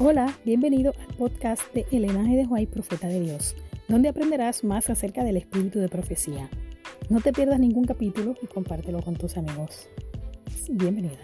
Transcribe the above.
Hola, bienvenido al podcast de Elena de Juay, Profeta de Dios, donde aprenderás más acerca del espíritu de profecía. No te pierdas ningún capítulo y compártelo con tus amigos. Bienvenida.